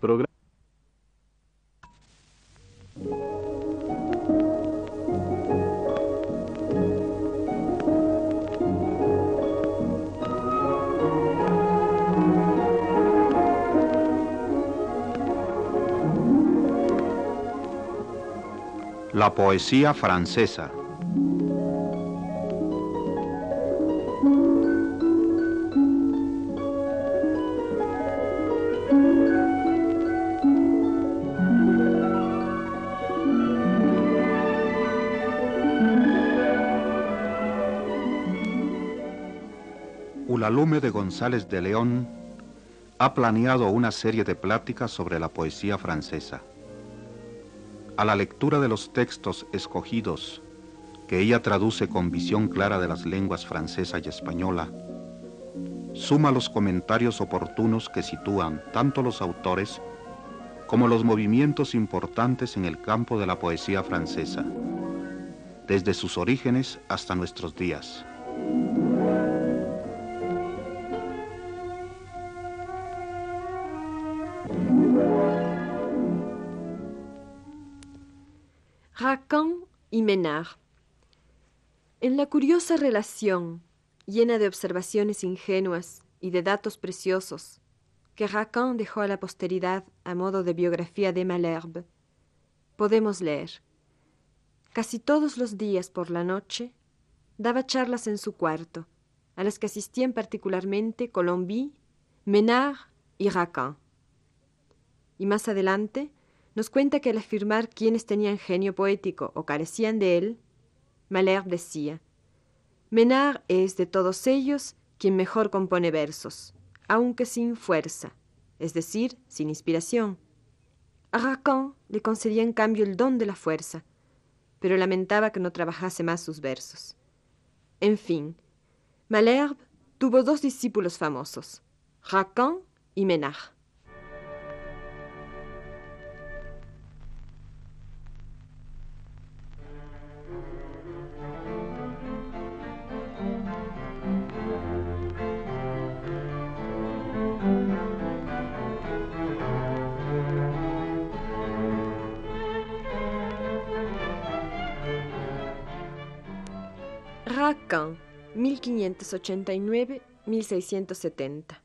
Programa La poesía francesa. Ulalume de González de León ha planeado una serie de pláticas sobre la poesía francesa. A la lectura de los textos escogidos, que ella traduce con visión clara de las lenguas francesa y española, suma los comentarios oportunos que sitúan tanto los autores como los movimientos importantes en el campo de la poesía francesa, desde sus orígenes hasta nuestros días. Menard. En la curiosa relación, llena de observaciones ingenuas y de datos preciosos, que Racan dejó a la posteridad a modo de biografía de Malherbe, podemos leer. Casi todos los días por la noche daba charlas en su cuarto, a las que asistían particularmente Colombi, Menard y Racan. Y más adelante, nos cuenta que al afirmar quienes tenían genio poético o carecían de él, Malherbe decía, Menard es de todos ellos quien mejor compone versos, aunque sin fuerza, es decir, sin inspiración. A Racan le concedía en cambio el don de la fuerza, pero lamentaba que no trabajase más sus versos. En fin, Malherbe tuvo dos discípulos famosos, Racan y Menard. Racan, 1589-1670.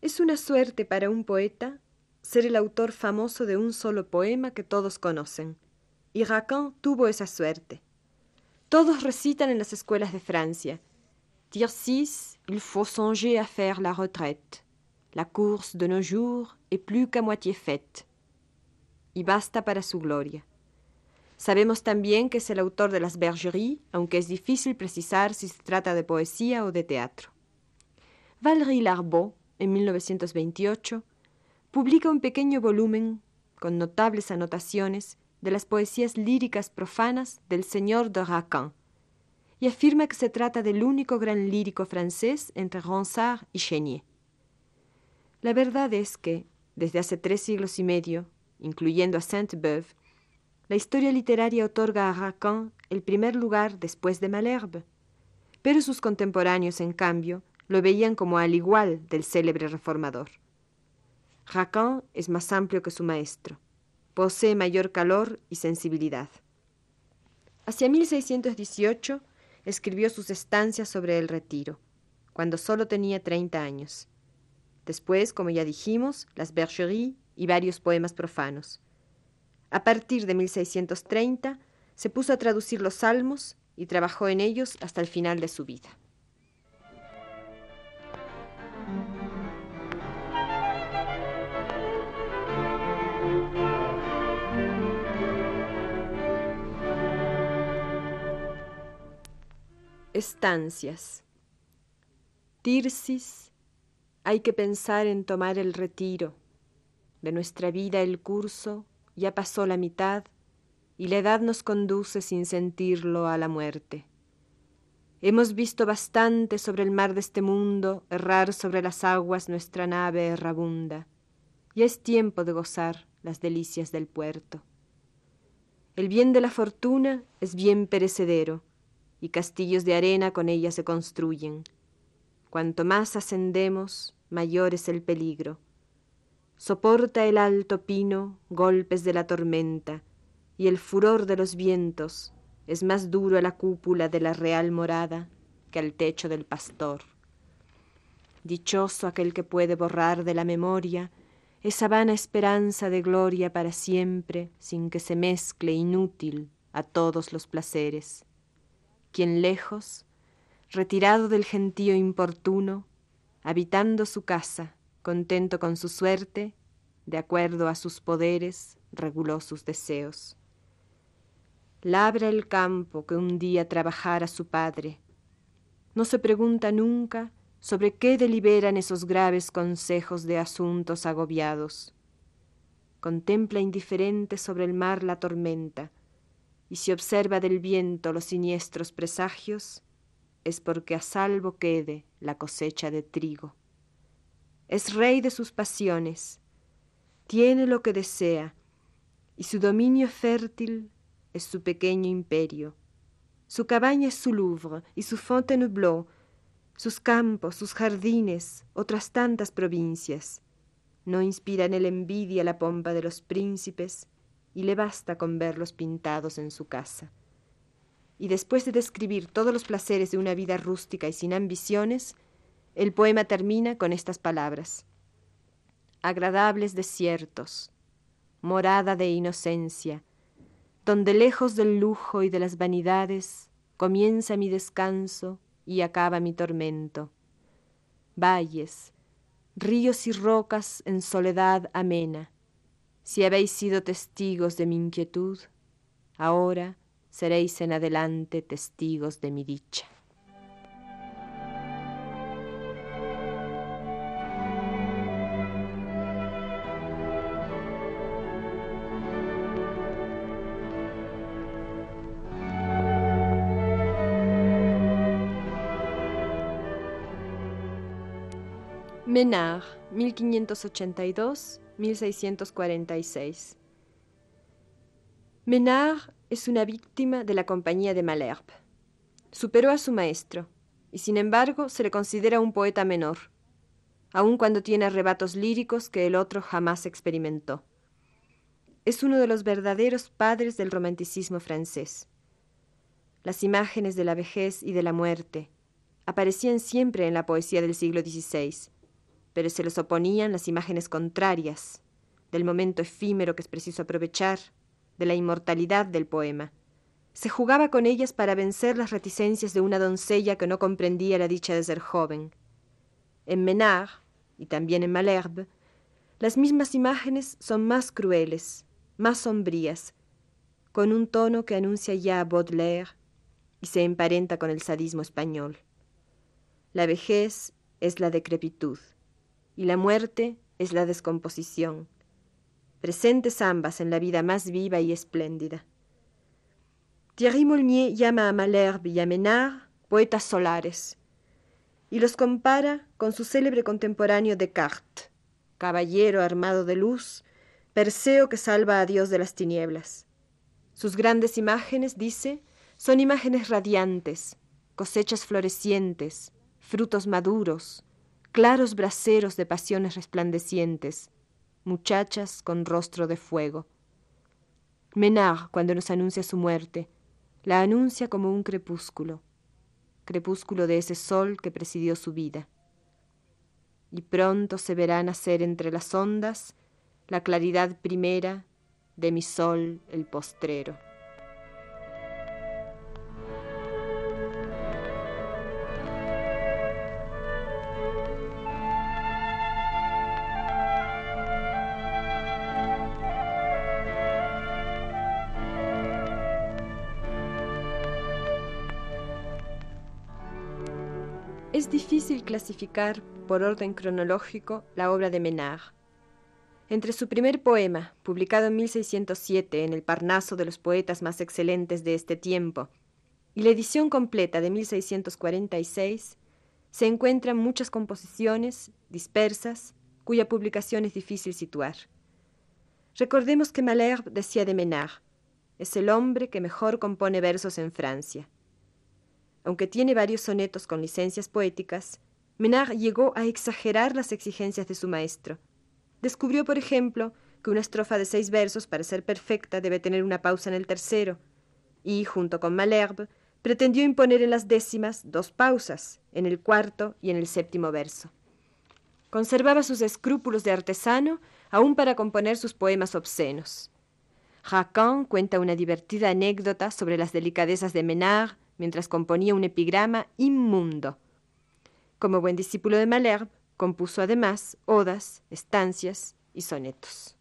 Es una suerte para un poeta ser el autor famoso de un solo poema que todos conocen, y Racan tuvo esa suerte. Todos recitan en las escuelas de Francia. Tircis, il faut songer à faire la retraite. La course de nos jours est plus qu'à moitié faite. Y basta para su gloria. Sabemos también que es el autor de las Bergeries, aunque es difícil precisar si se trata de poesía o de teatro. Valéry Larbeau, en 1928, publica un pequeño volumen con notables anotaciones de las poesías líricas profanas del señor de Racan y afirma que se trata del único gran lírico francés entre Ronsard y Chénier. La verdad es que, desde hace tres siglos y medio, incluyendo a Sainte-Beuve, la historia literaria otorga a Racan el primer lugar después de Malherbe, pero sus contemporáneos, en cambio, lo veían como al igual del célebre reformador. Racan es más amplio que su maestro, posee mayor calor y sensibilidad. Hacia 1618 escribió sus estancias sobre el retiro, cuando solo tenía 30 años. Después, como ya dijimos, las Bergeries y varios poemas profanos. A partir de 1630 se puso a traducir los salmos y trabajó en ellos hasta el final de su vida. Estancias. Tirsis, hay que pensar en tomar el retiro. De nuestra vida el curso ya pasó la mitad y la edad nos conduce sin sentirlo a la muerte. Hemos visto bastante sobre el mar de este mundo errar sobre las aguas nuestra nave errabunda. Ya es tiempo de gozar las delicias del puerto. El bien de la fortuna es bien perecedero, y castillos de arena con ella se construyen. Cuanto más ascendemos, mayor es el peligro, soporta el alto pino golpes de la tormenta, y el furor de los vientos es más duro a la cúpula de la real morada que al techo del pastor. Dichoso aquel que puede borrar de la memoria esa vana esperanza de gloria para siempre sin que se mezcle inútil a todos los placeres. Quien lejos, retirado del gentío importuno, habitando su casa, contento con su suerte, de acuerdo a sus poderes, reguló sus deseos. Labra el campo que un día trabajara su padre. No se pregunta nunca sobre qué deliberan esos graves consejos de asuntos agobiados. Contempla indiferente sobre el mar la tormenta, y si observa del viento los siniestros presagios, es porque a salvo quede la cosecha de trigo es rey de sus pasiones, tiene lo que desea, y su dominio fértil es su pequeño imperio. Su cabaña es su Louvre y su Fontainebleau, sus campos, sus jardines, otras tantas provincias. No inspiran el envidia la pompa de los príncipes, y le basta con verlos pintados en su casa. Y después de describir todos los placeres de una vida rústica y sin ambiciones, el poema termina con estas palabras. Agradables desiertos, morada de inocencia, donde lejos del lujo y de las vanidades comienza mi descanso y acaba mi tormento. Valles, ríos y rocas en soledad amena, si habéis sido testigos de mi inquietud, ahora seréis en adelante testigos de mi dicha. Menard, 1582-1646. Menard es una víctima de la compañía de Malherbe. Superó a su maestro, y sin embargo se le considera un poeta menor, aun cuando tiene arrebatos líricos que el otro jamás experimentó. Es uno de los verdaderos padres del romanticismo francés. Las imágenes de la vejez y de la muerte aparecían siempre en la poesía del siglo XVI pero se les oponían las imágenes contrarias, del momento efímero que es preciso aprovechar, de la inmortalidad del poema. Se jugaba con ellas para vencer las reticencias de una doncella que no comprendía la dicha de ser joven. En Menard, y también en Malherbe, las mismas imágenes son más crueles, más sombrías, con un tono que anuncia ya a Baudelaire y se emparenta con el sadismo español. La vejez es la decrepitud y la muerte es la descomposición, presentes ambas en la vida más viva y espléndida. Thierry Moulnier llama a Malherbe y a Menard poetas solares y los compara con su célebre contemporáneo Descartes, caballero armado de luz, Perseo que salva a Dios de las tinieblas. Sus grandes imágenes, dice, son imágenes radiantes, cosechas florecientes, frutos maduros, claros braseros de pasiones resplandecientes, muchachas con rostro de fuego. Menard, cuando nos anuncia su muerte, la anuncia como un crepúsculo, crepúsculo de ese sol que presidió su vida. Y pronto se verá nacer entre las ondas la claridad primera de mi sol el postrero. Clasificar por orden cronológico la obra de Menard. Entre su primer poema, publicado en 1607 en el Parnaso de los poetas más excelentes de este tiempo, y la edición completa de 1646, se encuentran muchas composiciones dispersas cuya publicación es difícil situar. Recordemos que Malherbe decía de Menard, es el hombre que mejor compone versos en Francia. Aunque tiene varios sonetos con licencias poéticas, Menard llegó a exagerar las exigencias de su maestro, Descubrió, por ejemplo, que una estrofa de seis versos, para ser perfecta, debe tener una pausa en el tercero, y, junto con Malherbe, pretendió imponer en las décimas dos pausas, en el cuarto y en el séptimo verso. Conservaba sus escrúpulos de artesano aún para componer sus poemas obscenos. Racan cuenta una divertida anécdota sobre las delicadezas de Menard mientras componía un epigrama inmundo. Como buen discípulo de Malherbe, compuso además odas, estancias y sonetos.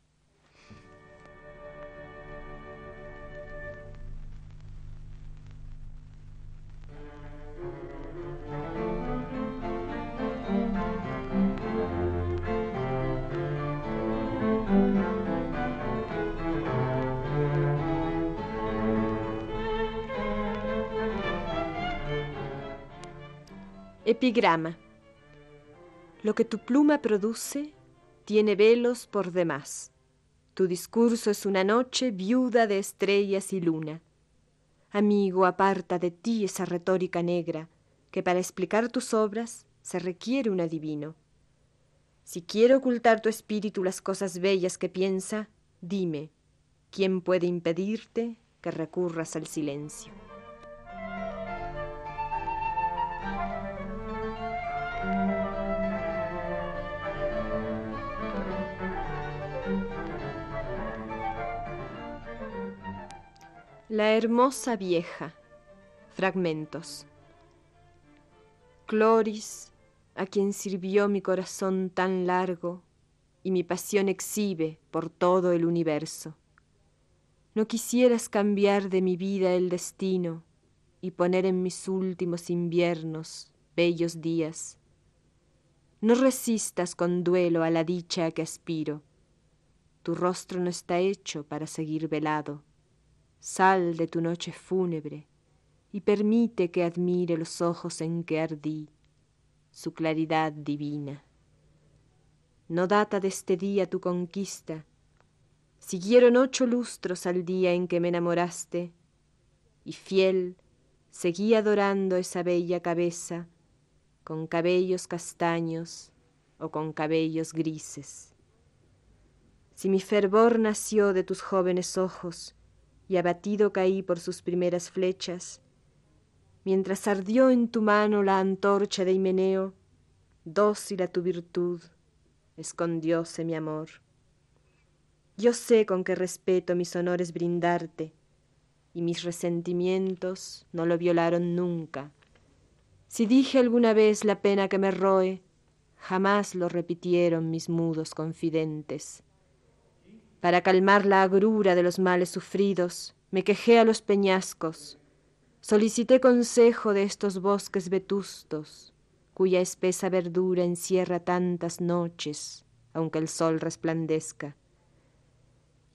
Epigrama. Lo que tu pluma produce tiene velos por demás. Tu discurso es una noche viuda de estrellas y luna. Amigo, aparta de ti esa retórica negra, que para explicar tus obras se requiere un adivino. Si quiere ocultar tu espíritu las cosas bellas que piensa, dime, ¿quién puede impedirte que recurras al silencio? La hermosa vieja. Fragmentos. Cloris, a quien sirvió mi corazón tan largo y mi pasión exhibe por todo el universo. No quisieras cambiar de mi vida el destino y poner en mis últimos inviernos bellos días. No resistas con duelo a la dicha a que aspiro. Tu rostro no está hecho para seguir velado Sal de tu noche fúnebre y permite que admire los ojos en que ardí, su claridad divina. No data de este día tu conquista, siguieron ocho lustros al día en que me enamoraste, y fiel seguí adorando esa bella cabeza, con cabellos castaños o con cabellos grises. Si mi fervor nació de tus jóvenes ojos, y abatido caí por sus primeras flechas. Mientras ardió en tu mano la antorcha de Himeneo, dócil a tu virtud, escondióse mi amor. Yo sé con qué respeto mis honores brindarte, y mis resentimientos no lo violaron nunca. Si dije alguna vez la pena que me roe, jamás lo repitieron mis mudos confidentes. Para calmar la agrura de los males sufridos, me quejé a los peñascos, solicité consejo de estos bosques vetustos, cuya espesa verdura encierra tantas noches, aunque el sol resplandezca.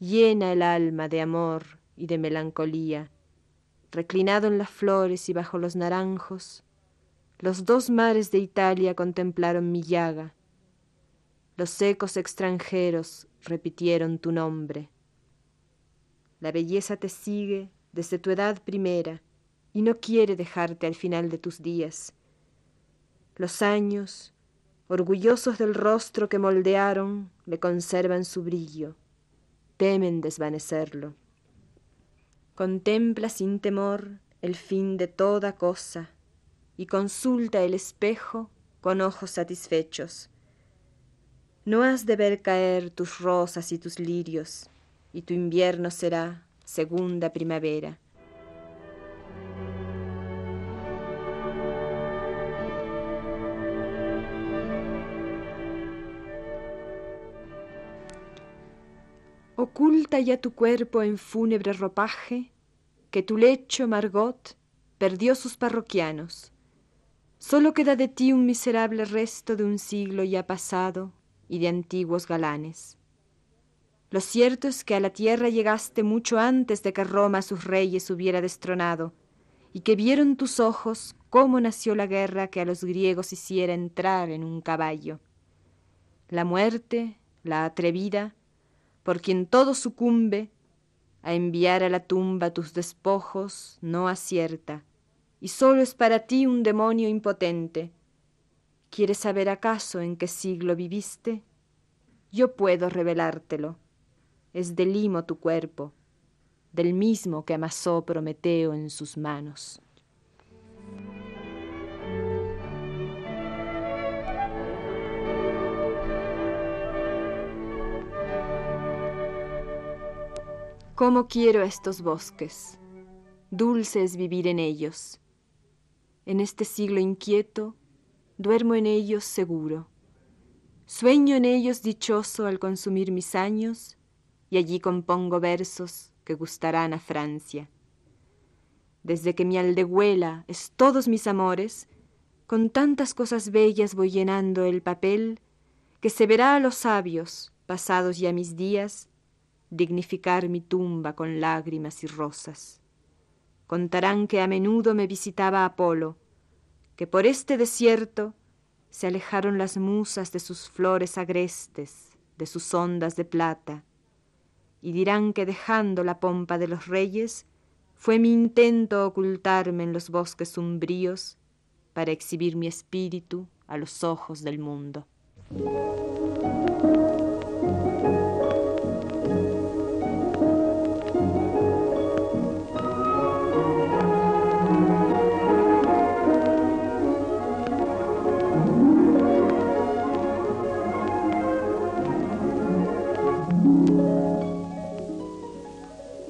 Llena el alma de amor y de melancolía, reclinado en las flores y bajo los naranjos, los dos mares de Italia contemplaron mi llaga. Los secos extranjeros repitieron tu nombre. La belleza te sigue desde tu edad primera y no quiere dejarte al final de tus días. Los años, orgullosos del rostro que moldearon, le conservan su brillo, temen desvanecerlo. Contempla sin temor el fin de toda cosa y consulta el espejo con ojos satisfechos no has de ver caer tus rosas y tus lirios, y tu invierno será segunda primavera. Oculta ya tu cuerpo en fúnebre ropaje, que tu lecho, Margot, perdió sus parroquianos. Solo queda de ti un miserable resto de un siglo ya pasado, y de antiguos galanes. Lo cierto es que a la tierra llegaste mucho antes de que Roma a sus reyes hubiera destronado, y que vieron tus ojos cómo nació la guerra que a los griegos hiciera entrar en un caballo. La muerte, la atrevida, por quien todo sucumbe, a enviar a la tumba tus despojos no acierta, y solo es para ti un demonio impotente, ¿Quieres saber acaso en qué siglo viviste? Yo puedo revelártelo. Es de limo tu cuerpo, del mismo que amasó Prometeo en sus manos. ¿Cómo quiero estos bosques? Dulce es vivir en ellos. En este siglo inquieto, duermo en ellos seguro. Sueño en ellos dichoso al consumir mis años, y allí compongo versos que gustarán a Francia. Desde que mi aldehuela es todos mis amores, con tantas cosas bellas voy llenando el papel, que se verá a los sabios, pasados ya mis días, dignificar mi tumba con lágrimas y rosas. Contarán que a menudo me visitaba Apolo, que por este desierto se alejaron las musas de sus flores agrestes, de sus ondas de plata, y dirán que dejando la pompa de los reyes, fue mi intento ocultarme en los bosques umbríos para exhibir mi espíritu a los ojos del mundo.